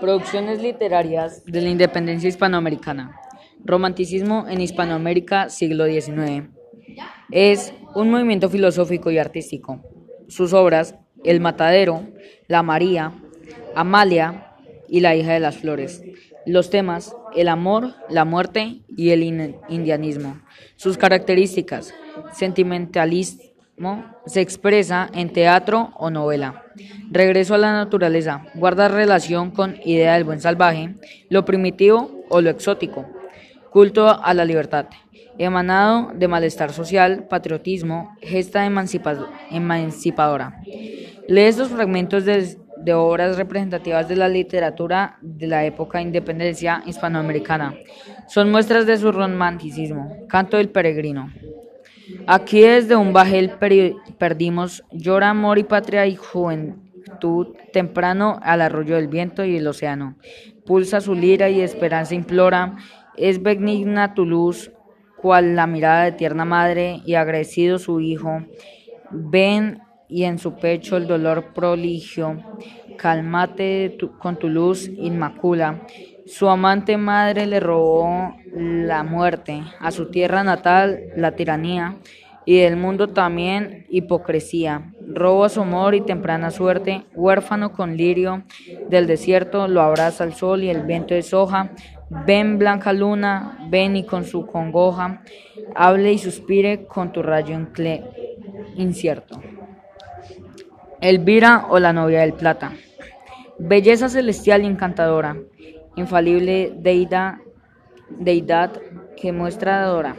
Producciones literarias de la independencia hispanoamericana. Romanticismo en Hispanoamérica, siglo XIX. Es un movimiento filosófico y artístico. Sus obras, El Matadero, La María, Amalia y La hija de las flores. Los temas, el amor, la muerte y el indianismo. Sus características, sentimentalismo se expresa en teatro o novela. Regreso a la naturaleza guarda relación con idea del buen salvaje, lo primitivo o lo exótico. Culto a la libertad, emanado de malestar social, patriotismo, gesta emancipadora. Lee estos fragmentos de, de obras representativas de la literatura de la época de independencia hispanoamericana. Son muestras de su romanticismo. Canto del peregrino. Aquí desde un bajel perdimos, llora amor y patria y juventud temprano al arroyo del viento y el océano. Pulsa su lira y esperanza implora, es benigna tu luz, cual la mirada de tierna madre y agradecido su hijo. Ven y en su pecho el dolor proligio, cálmate con tu luz inmacula. Su amante madre le robó la muerte, a su tierra natal la tiranía, y del mundo también hipocresía. Robo a su amor y temprana suerte, huérfano con lirio del desierto, lo abraza el sol y el viento de soja. Ven blanca luna, ven y con su congoja, hable y suspire con tu rayo incierto. Elvira o la novia del plata. Belleza celestial y encantadora infalible deidad, deidad que muestra adora,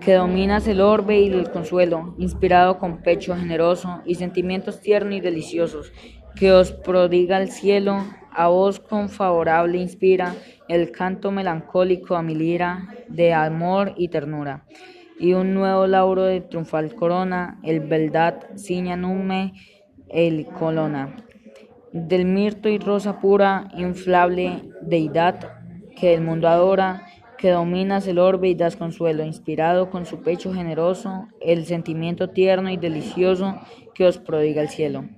que dominas el orbe y el consuelo, inspirado con pecho generoso y sentimientos tiernos y deliciosos, que os prodiga el cielo, a vos con favorable inspira el canto melancólico a mi lira de amor y ternura, y un nuevo lauro de triunfal corona, el verdad ciña nume el colona del mirto y rosa pura, inflable deidad que el mundo adora, que dominas el orbe y das consuelo, inspirado con su pecho generoso, el sentimiento tierno y delicioso que os prodiga el cielo.